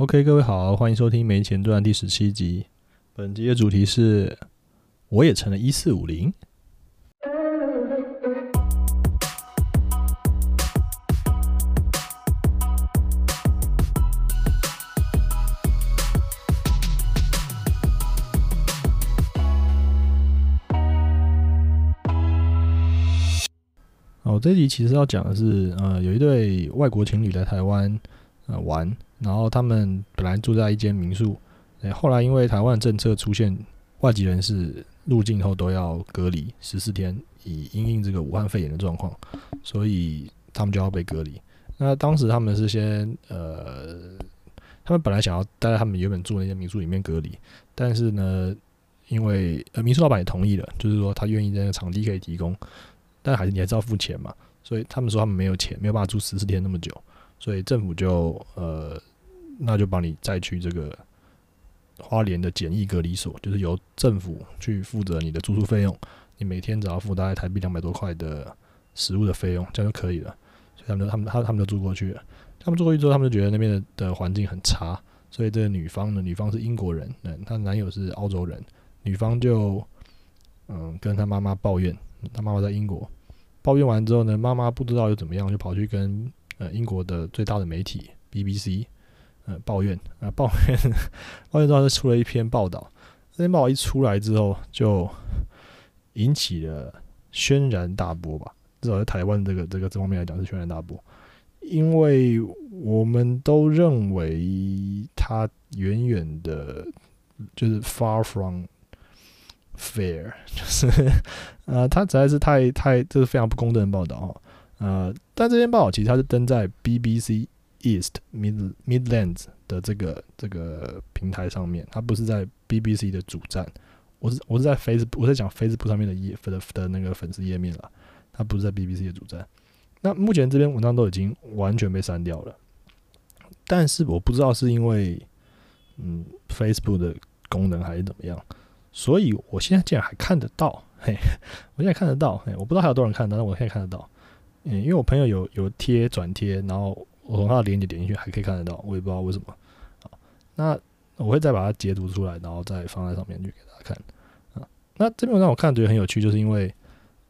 OK，各位好，欢迎收听《没钱赚》第十七集。本集的主题是，我也成了一四五零。哦，这集其实要讲的是，呃，有一对外国情侣来台湾呃玩，然后他们本来住在一间民宿，诶，后来因为台湾政策出现外籍人士入境后都要隔离十四天，以因应这个武汉肺炎的状况，所以他们就要被隔离。那当时他们是先呃，他们本来想要待在他们原本住那间民宿里面隔离，但是呢，因为呃民宿老板也同意了，就是说他愿意在那个场地可以提供。但还是你还是要付钱嘛，所以他们说他们没有钱，没有办法住十四天那么久，所以政府就呃，那就帮你再去这个花莲的简易隔离所，就是由政府去负责你的住宿费用，你每天只要付大概台币两百多块的食物的费用，这样就可以了。所以他们他们他他们就住过去了，他们住过去之后，他们就觉得那边的的环境很差，所以这个女方呢，女方是英国人，嗯，她男友是澳洲人，女方就嗯跟她妈妈抱怨。她妈妈在英国抱怨完之后呢，妈妈不知道又怎么样，就跑去跟呃英国的最大的媒体 BBC 呃抱怨啊抱怨，抱怨之后就出了一篇报道。这篇报道一出来之后，就引起了轩然大波吧。至少在台湾这个这个这方面来讲是轩然大波，因为我们都认为他远远的，就是 far from。Fair 就是，呃，他实在是太太，这是非常不公正的报道哈。呃，但这篇报道其实它是登在 BBC East Mid Midlands 的这个这个平台上面，它不是在 BBC 的主站。我是我是在 Facebook 我在讲 Facebook 上面的页的的那个粉丝页面了，它不是在 BBC 的主站。那目前这篇文章都已经完全被删掉了，但是我不知道是因为嗯 Facebook 的功能还是怎么样。所以，我现在竟然还看得到，嘿，我现在看得到，嘿，我不知道还有多少人看得到，我现在看得到，嗯，因为我朋友有有贴转贴，然后我从它的链接点进去，还可以看得到，我也不知道为什么，好，那我会再把它截图出来，然后再放在上面去给大家看，啊，那这篇文章我看觉得很有趣，就是因为，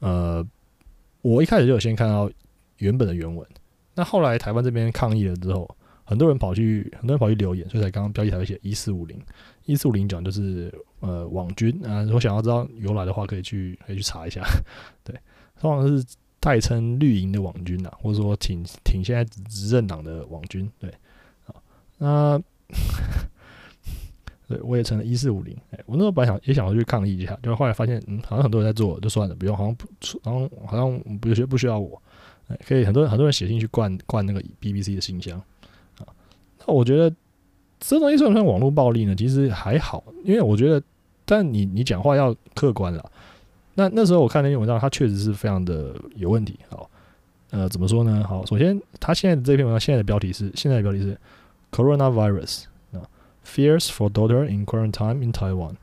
呃，我一开始就有先看到原本的原文，那后来台湾这边抗议了之后。很多人跑去，很多人跑去留言，所以才刚刚标题才会写一四五零，一四五零讲就是呃网军啊。如果想要知道由来的话，可以去可以去查一下。对，通常是代称绿营的网军呐，或者说挺挺现在执政党的网军。对，啊，那 对我也成了一四五零。哎，我那时候本来想也想要去抗议一下，就后来发现嗯，好像很多人在做，就算了，不用，好像不，然后好像不需不需要我。哎，可以很多人很多人写信去灌灌那个 BBC 的信箱啊。那我觉得这东西算不算网络暴力呢？其实还好，因为我觉得，但你你讲话要客观了。那那时候我看那篇文章，它确实是非常的有问题。好，呃，怎么说呢？好，首先，他现在的这篇文章现在的标题是现在的标题是 Coronavirus 啊，Fears for daughter in quarantine in Taiwan。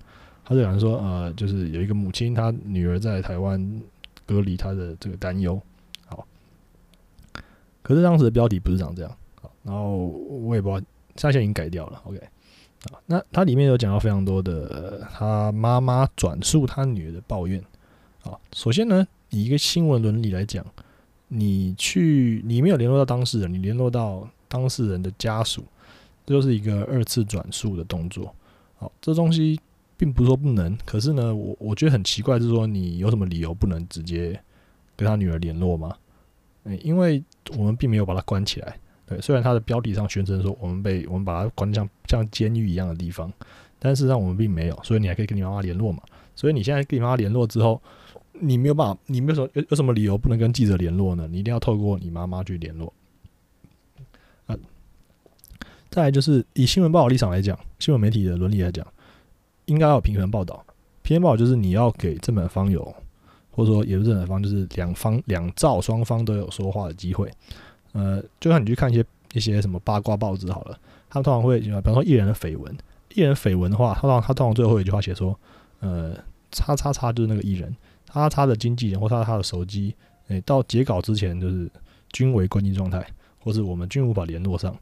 他就讲说，呃，就是有一个母亲，她女儿在台湾隔离，她的这个担忧。好，可是当时的标题不是长这样。好然后我也不知道，现在已经改掉了。OK，啊，那它里面有讲到非常多的他妈妈转述他女儿的抱怨。啊，首先呢，以一个新闻伦理来讲，你去你没有联络到当事人，你联络到当事人的家属，这就是一个二次转述的动作。好，这东西并不是说不能，可是呢，我我觉得很奇怪，就是说你有什么理由不能直接跟他女儿联络吗？嗯，因为我们并没有把他关起来。对，虽然他的标题上宣称说我们被我们把他关像像监狱一样的地方，但事实上我们并没有，所以你还可以跟你妈妈联络嘛。所以你现在跟你妈妈联络之后，你没有办法，你没有什么有有什么理由不能跟记者联络呢？你一定要透过你妈妈去联络。啊，再来就是以新闻报道立场来讲，新闻媒体的伦理来讲，应该要平衡报道。平衡报道就是你要给正本方有，或者说也不是正本方，就是两方两造双方都有说话的机会。呃，就像你去看一些一些什么八卦报纸好了，他们通常会，比方说艺人的绯闻，艺人绯闻的话，他通常他通常最后一句话写说，呃，叉叉叉就是那个艺人，他他的经纪人或他他的手机，诶，到截稿之前就是均为关机状态，或是我们均无法联络上。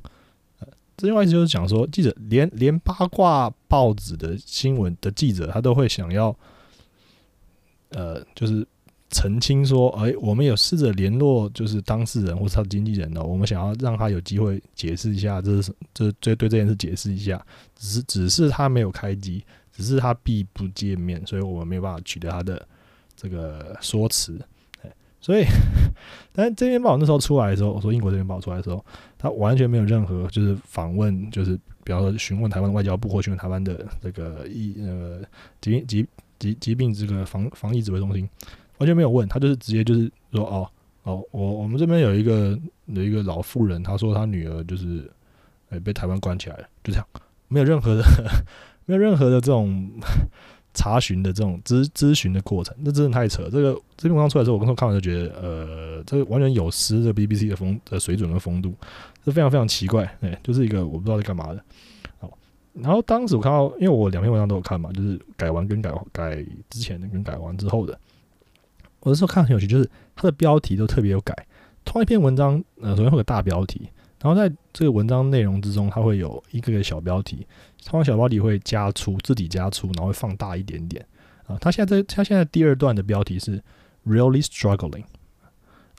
呃，这句话意思就是讲说，记者连连八卦报纸的新闻的记者，他都会想要，呃，就是澄清说，哎，我们有试着联络，就是当事人或是他的经纪人呢，我们想要让他有机会解释一下，这是这这对这件事解释一下，只是只是他没有开机，只是他闭不见面，所以我们没有办法取得他的这个说辞。所以，但是这篇报那时候出来的时候，我说英国这篇报出来的时候，他完全没有任何就是访问，就是比方说询问台湾的外交部或询问台湾的这个疫呃疾疾疾疾病这个防防疫指挥中心，完全没有问他，就是直接就是说哦哦，我我们这边有一个有一个老妇人，她说她女儿就是哎被台湾关起来了，就这样，没有任何的 没有任何的这种。查询的这种咨咨询的过程，那真的太扯。这个这篇文章出来之后，我刚刚看完就觉得，呃，这个完全有失这 BBC 的风的水准和风度，这非常非常奇怪。哎，就是一个我不知道在干嘛的。好，然后当时我看到，因为我两篇文章都有看嘛，就是改完跟改改之前的跟改完之后的，我那时候看很有趣，就是它的标题都特别有改。同一篇文章，呃，首先会有大标题。然后在这个文章内容之中，它会有一个个小标题，通常小标题会加粗，自己加粗，然后会放大一点点啊。他现在在，他现在第二段的标题是 “really struggling”。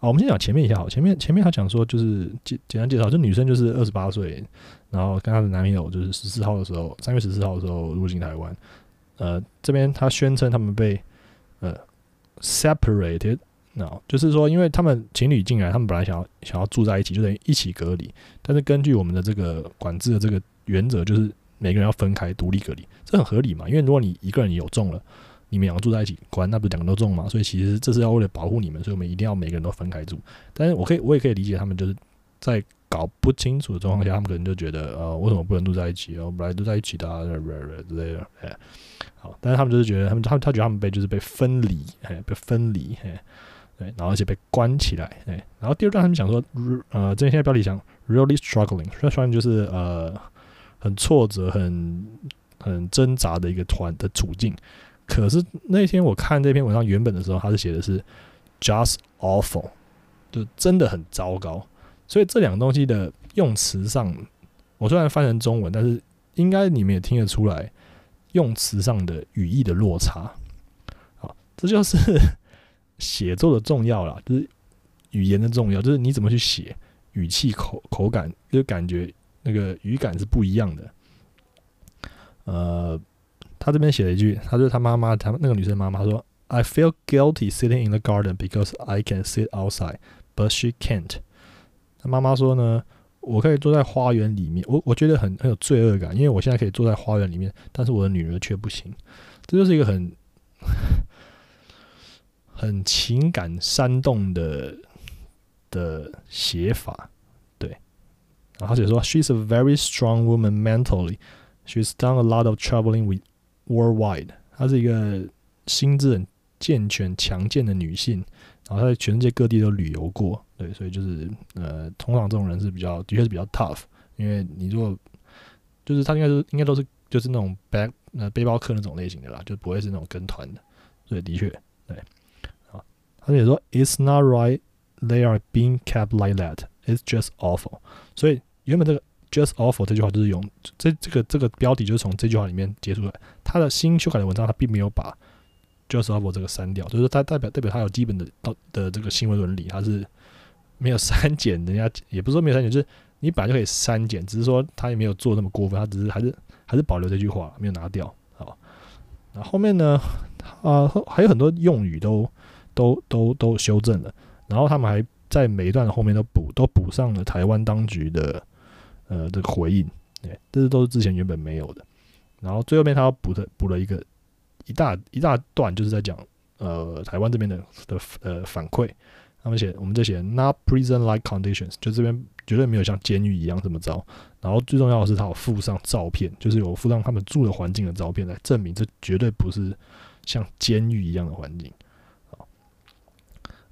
啊，我们先讲前面一下好，前面前面他讲说就是简简单介绍，这女生就是二十八岁，然后跟她的男朋友就是十四号的时候，三月十四号的时候入境台湾。呃，这边他宣称他们被呃 separated。那就是说，因为他们情侣进来，他们本来想要想要住在一起，就等于一起隔离。但是根据我们的这个管制的这个原则，就是每个人要分开独立隔离，这很合理嘛？因为如果你一个人有中了，你们两个住在一起，关那不是两个都中嘛？所以其实这是要为了保护你们，所以我们一定要每个人都分开住。但是我可以，我也可以理解他们就是在搞不清楚的状况下，他们可能就觉得呃，为什么不能住在一起？哦，本来住在一起的之类的。哎，好，但是他们就是觉得他们他他觉得他们被就是被分离，哎，被分离，哎。对，然后而且被关起来，对，然后第二段他们讲说，呃，这现在标题讲 really struggling，struggling 就是呃很挫折、很很挣扎的一个团的处境。可是那天我看这篇文章原本的时候，他是写的是 just awful，就真的很糟糕。所以这两个东西的用词上，我虽然翻成中文，但是应该你们也听得出来用词上的语义的落差。好，这就是。写作的重要啦，就是语言的重要，就是你怎么去写，语气、口口感，就感觉那个语感是不一样的。呃，他这边写了一句，他说他妈妈，他那个女生妈妈说：“I feel guilty sitting in the garden because I can sit outside, but she can't。”他妈妈说呢，我可以坐在花园里面，我我觉得很很有罪恶感，因为我现在可以坐在花园里面，但是我的女儿却不行。这就是一个很。很情感煽动的的写法，对。然后写说，She's a very strong woman mentally. She's done a lot of traveling with worldwide. 她是一个心智很健全、强健的女性。然后她在全世界各地都旅游过，对。所以就是呃，通常这种人是比较，的确是比较 tough。因为你如果就是她应该是应该都是就是那种 back 呃背包客那种类型的啦，就不会是那种跟团的。所以的确，对。他也说，It's not right they are being kept like that. It's just awful. 所以原本这个 just awful 这句话就是用这这个这个标题就是从这句话里面接出来。他的新修改的文章他并没有把 just awful 这个删掉，就是他代表代表他有基本的到的这个新闻伦理，他是没有删减。人家 也不是说没有删减，就是你本来就可以删减，只是说他也没有做那么过分，他只是还是还是保留这句话，没有拿掉。好，那后面呢？啊，还有很多用语都。都都都修正了，然后他们还在每一段后面都补都补上了台湾当局的呃这个回应，对，这是都是之前原本没有的。然后最后面他补的补了一个一大一大段，就是在讲呃台湾这边的的呃反馈。他们写我们这写 not prison like conditions，就这边绝对没有像监狱一样这么糟。然后最重要的是他有附上照片，就是有附上他们住的环境的照片来证明这绝对不是像监狱一样的环境。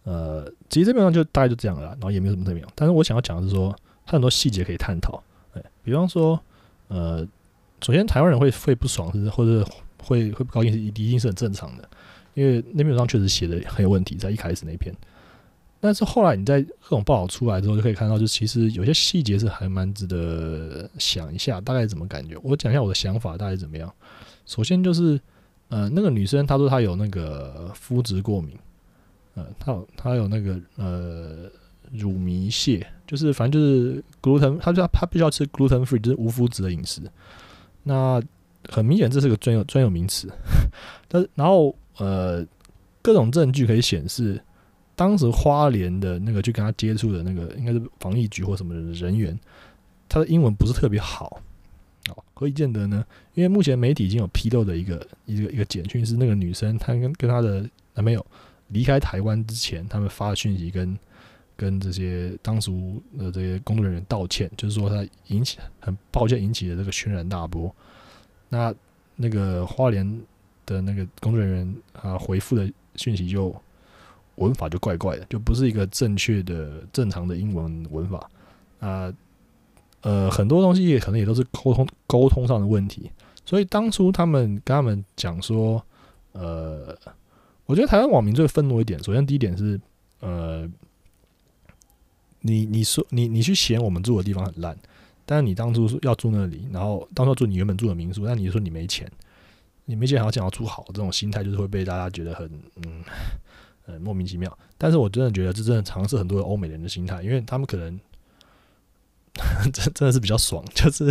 呃，其实这篇文章就大概就这样了，然后也没有什么特别。但是我想要讲的是说，它很多细节可以探讨。哎，比方说，呃，首先台湾人会会不爽，是或者会会不高兴，是一定是很正常的。因为那篇文章确实写的很有问题，在一开始那篇，但是后来你在各种报道出来之后，就可以看到，就其实有些细节是还蛮值得想一下，大概怎么感觉？我讲一下我的想法，大概怎么样？首先就是，呃，那个女生她说她有那个肤质过敏，呃，他有他有那个呃乳糜泻，就是反正就是 gluten，她说他必须要吃 gluten free，就是无麸质的饮食。那很明显这是个专有专有名词，但是然后呃各种证据可以显示。当时花莲的那个去跟他接触的那个应该是防疫局或什么人员，他的英文不是特别好哦。何以见得呢？因为目前媒体已经有批斗的一个一个一个简讯，是那个女生她跟跟她的男朋友离开台湾之前，他们发的讯息跟跟这些当初的这些工作人员道歉，就是说他引起很抱歉引起的这个轩然大波。那那个花莲的那个工作人员啊回复的讯息就。文法就怪怪的，就不是一个正确的、正常的英文文法啊。呃，很多东西也可能也都是沟通沟通上的问题。所以当初他们跟他们讲说，呃，我觉得台湾网民最愤怒一点，首先第一点是，呃，你你说你你去嫌我们住的地方很烂，但是你当初说要住那里，然后当初住你原本住的民宿，但你说你没钱，你没钱还要想要住好，这种心态就是会被大家觉得很嗯。呃，莫名其妙，但是我真的觉得这真的尝试很多欧美人的心态，因为他们可能 真真的是比较爽，就是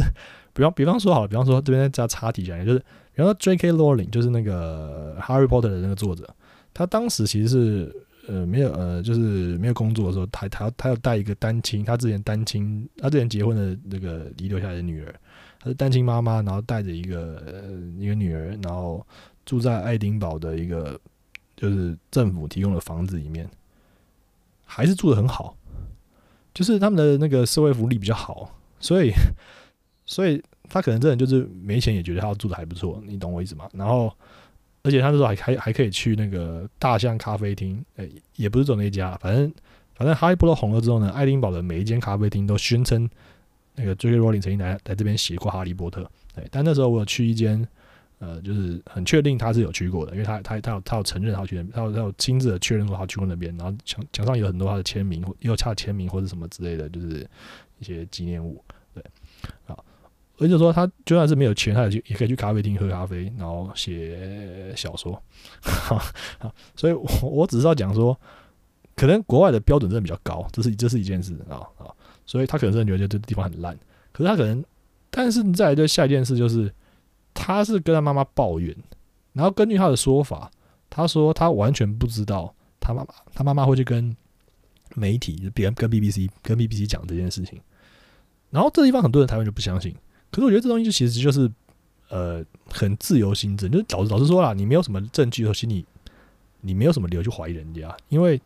比方比方说好了，比方说这边加插题讲，就是比方说 J.K. Rowling 就是那个 Harry Potter 的那个作者，他当时其实是呃没有呃就是没有工作的时候，他他他要带一个单亲，他之前单亲，他之前结婚的那个遗留下来的女儿，他是单亲妈妈，然后带着一个一个女儿，然后住在爱丁堡的一个。就是政府提供的房子里面，还是住的很好，就是他们的那个社会福利比较好，所以，所以他可能真的就是没钱，也觉得他住的还不错，你懂我意思吗？然后，而且他那时候还还还可以去那个大象咖啡厅，诶，也不是走那家，反正反正哈利波特红了之后呢，爱丁堡的每一间咖啡厅都宣称那个 J.K. Rowling 曾经来来这边写过哈利波特，对，但那时候我有去一间。呃，就是很确定他是有去过的，因为他他他有他有承认他去，他有他有亲自的确认过他去过那边，然后墙墙上有很多他的签名或，又差签名或者什么之类的，就是一些纪念物。对，好啊，而且说他就算是没有钱，他也去也可以去咖啡厅喝咖啡，然后写小说。好，所以我我只是要讲说，可能国外的标准真的比较高，这是这是一件事啊啊，所以他可能真的觉得这地方很烂，可是他可能，但是再来就下一件事就是。他是跟他妈妈抱怨，然后根据他的说法，他说他完全不知道他妈妈，他妈妈会去跟媒体，别跟 BBC 跟 BBC 讲这件事情。然后这地方很多人台湾就不相信，可是我觉得这东西就其实就是呃很自由心证，就是老老实说啦，你没有什么证据，和心里你没有什么理由去怀疑人家，因为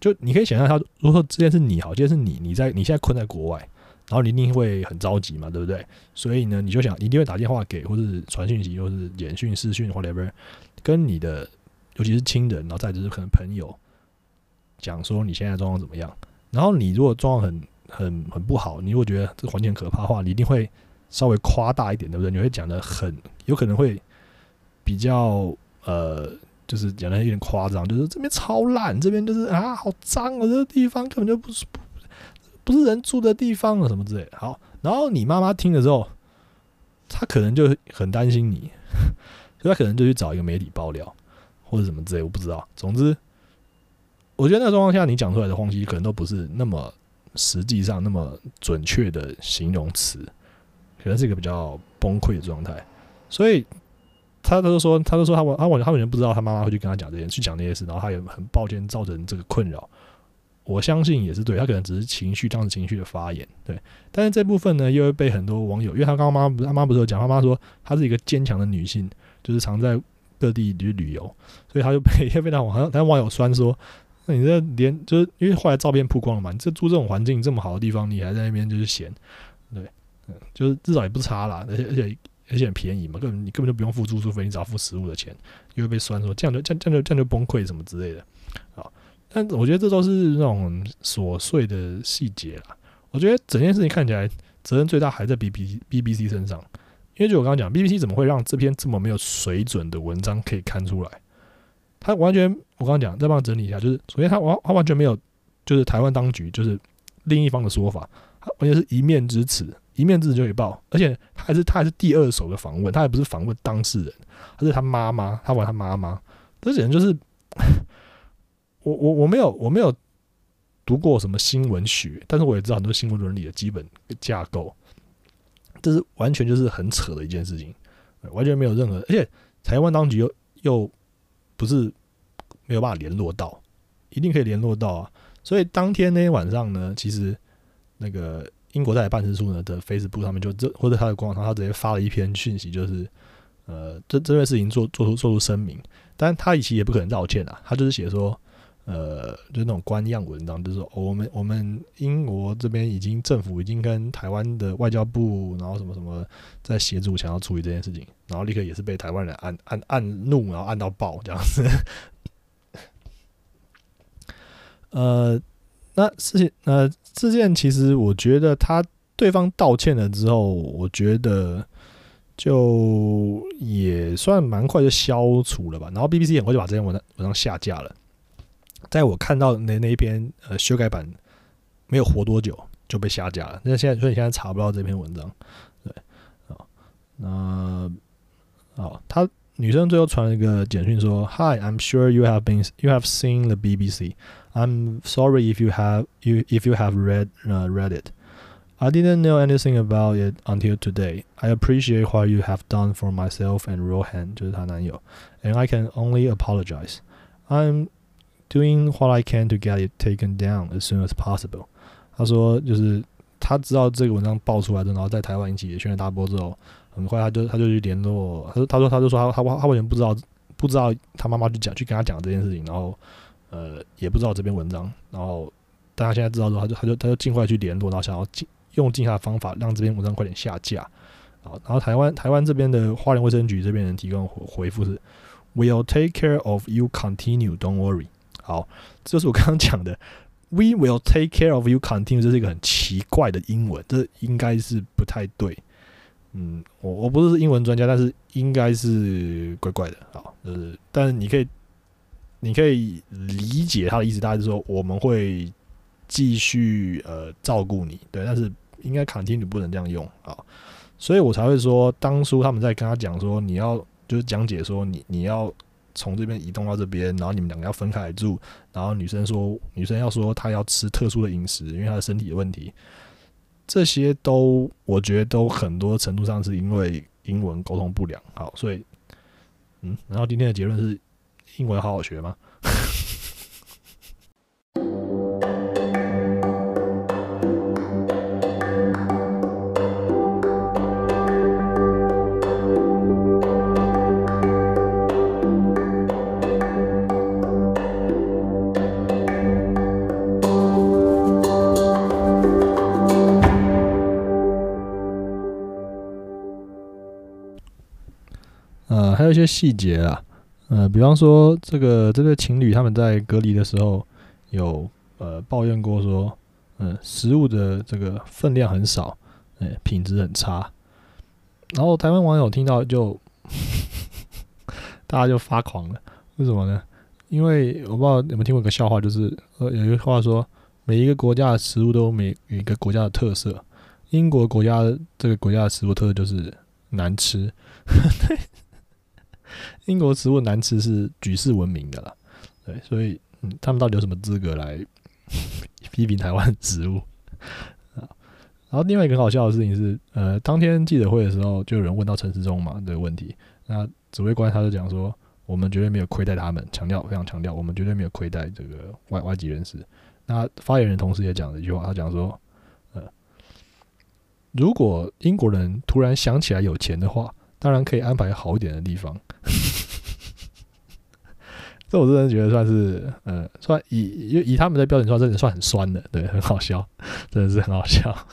就你可以想象，他如果说这件是你好，这件是你你在你现在困在国外。然后你一定会很着急嘛，对不对？所以呢，你就想一定会打电话给，或是传讯息，或是简讯、视讯，whatever，跟你的尤其是亲人，然后再就是可能朋友讲说你现在状况怎么样。然后你如果状况很很很不好，你如果觉得这环境可怕的话，你一定会稍微夸大一点，对不对？你会讲的很有可能会比较呃，就是讲的有点夸张，就是这边超烂，这边就是啊好脏啊，这个地方根本就不是不。是人住的地方了，什么之类。好，然后你妈妈听了之后，她可能就很担心你，所以她可能就去找一个媒体爆料或者什么之类，我不知道。总之，我觉得那个状况下你讲出来的东西可能都不是那么实际上那么准确的形容词，可能是一个比较崩溃的状态。所以他都说，他都说他我他我他完全不知道他妈妈会去跟他讲这些，去讲那些事，然后他也很抱歉造成这个困扰。我相信也是对，他可能只是情绪，当时情绪的发言，对。但是这部分呢，又会被很多网友，因为他刚刚妈不他妈不是有讲，他妈说她是一个坚强的女性，就是常在各地旅旅游，所以他就被被那网，但网友酸说，那你这连就是因为后来照片曝光了嘛，你这住这种环境这么好的地方，你还在那边就是闲，对，嗯，就是至少也不差啦，而且而且而且很便宜嘛，根本你根本就不用付住宿费，你只要付食物的钱，又会被酸说这样就这样这样就这样就崩溃什么之类的，好。但我觉得这都是那种琐碎的细节啦。我觉得整件事情看起来责任最大还在 B B B B C 身上，因为就我刚刚讲，B B C 怎么会让这篇这么没有水准的文章可以看出来？他完全，我刚刚讲再帮他整理一下，就是首先他完他完全没有，就是台湾当局就是另一方的说法，他完全是一面之词，一面之词就可以报，而且他还是他还是第二手的访问，他也不是访问当事人，他是他妈妈，他问他妈妈，这简直就是我我我没有我没有读过什么新闻学，但是我也知道很多新闻伦理的基本架构，这是完全就是很扯的一件事情，完全没有任何，而且台湾当局又又。不是没有办法联络到，一定可以联络到啊！所以当天那天晚上呢，其实那个英国在办事处呢的 Facebook 上面就这或者他的官网上，他直接发了一篇讯息，就是呃，这这件事情做做出做出声明，但他以前也不可能道歉啊，他就是写说。呃，就那种官样文章，就是说我们我们英国这边已经政府已经跟台湾的外交部，然后什么什么在协助，想要处理这件事情，然后立刻也是被台湾人按按按怒，然后按到爆这样子。呃，那事情呃事件其实我觉得他对方道歉了之后，我觉得就也算蛮快就消除了吧。然后 BBC 很快就把这篇文章文章下架了。在我看到的那那一篇呃修改版没有活多久就被下架了，那现在所以现在查不到这篇文章，对啊，那好，他女生最后传了一个简讯说：“Hi, I'm sure you have been you have seen the BBC. I'm sorry if you have you if you have read uh, read it. I didn't know anything about it until today. I appreciate what you have done for myself and Rohan，就是她男友，and I can only apologize. I'm Doing what I can to get it taken down as soon as possible。他说，就是他知道这个文章爆出来的，然后在台湾引起轩然大波之后，很快他就他就去联络。他说，他说，他就说他他他完全不知道不知道他妈妈去讲去跟他讲这件事情，然后呃也不知道这篇文章，然后但他现在知道之后，他就他就他就尽快去联络，然后想要尽用尽他的方法让这篇文章快点下架。好，然后台湾台湾这边的花莲卫生局这边人提供回复是：We'll take care of you. Continue. Don't worry. 好，这就是我刚刚讲的，We will take care of you. Continue，这是一个很奇怪的英文，这应该是不太对。嗯，我我不是英文专家，但是应该是怪怪的。好，就是，但是你可以，你可以理解他的意思，大概是说我们会继续呃照顾你，对，但是应该 Continue 不能这样用啊，所以我才会说，当初他们在跟他讲说，你要就是讲解说你你要。从这边移动到这边，然后你们两个要分开住。然后女生说，女生要说她要吃特殊的饮食，因为她的身体有问题。这些都我觉得都很多程度上是因为英文沟通不良。好，所以嗯，然后今天的结论是英文好好学吗？呃还有一些细节啊，呃，比方说这个这对情侣他们在隔离的时候有呃抱怨过说，嗯，食物的这个分量很少，哎，品质很差。然后台湾网友听到就 大家就发狂了，为什么呢？因为我不知道有没有听过一个笑话，就是呃有一个话说，每一个国家的食物都每有一个国家的特色，英国国家这个国家的食物特色就是难吃，英国食物难吃是举世闻名的啦，对，所以嗯，他们到底有什么资格来 批评台湾食物啊？然后另外一个很好笑的事情是，呃，当天记者会的时候，就有人问到陈世忠嘛的问题，那指挥官他就讲说，我们绝对没有亏待他们，强调非常强调，我们绝对没有亏待这个外外籍人士。那发言人同时也讲了一句话，他讲说，呃，如果英国人突然想起来有钱的话。当然可以安排好一点的地方，这我真的觉得算是，呃，算以以以他们的标准说，真的算很酸的，对，很好笑，真的是很好笑。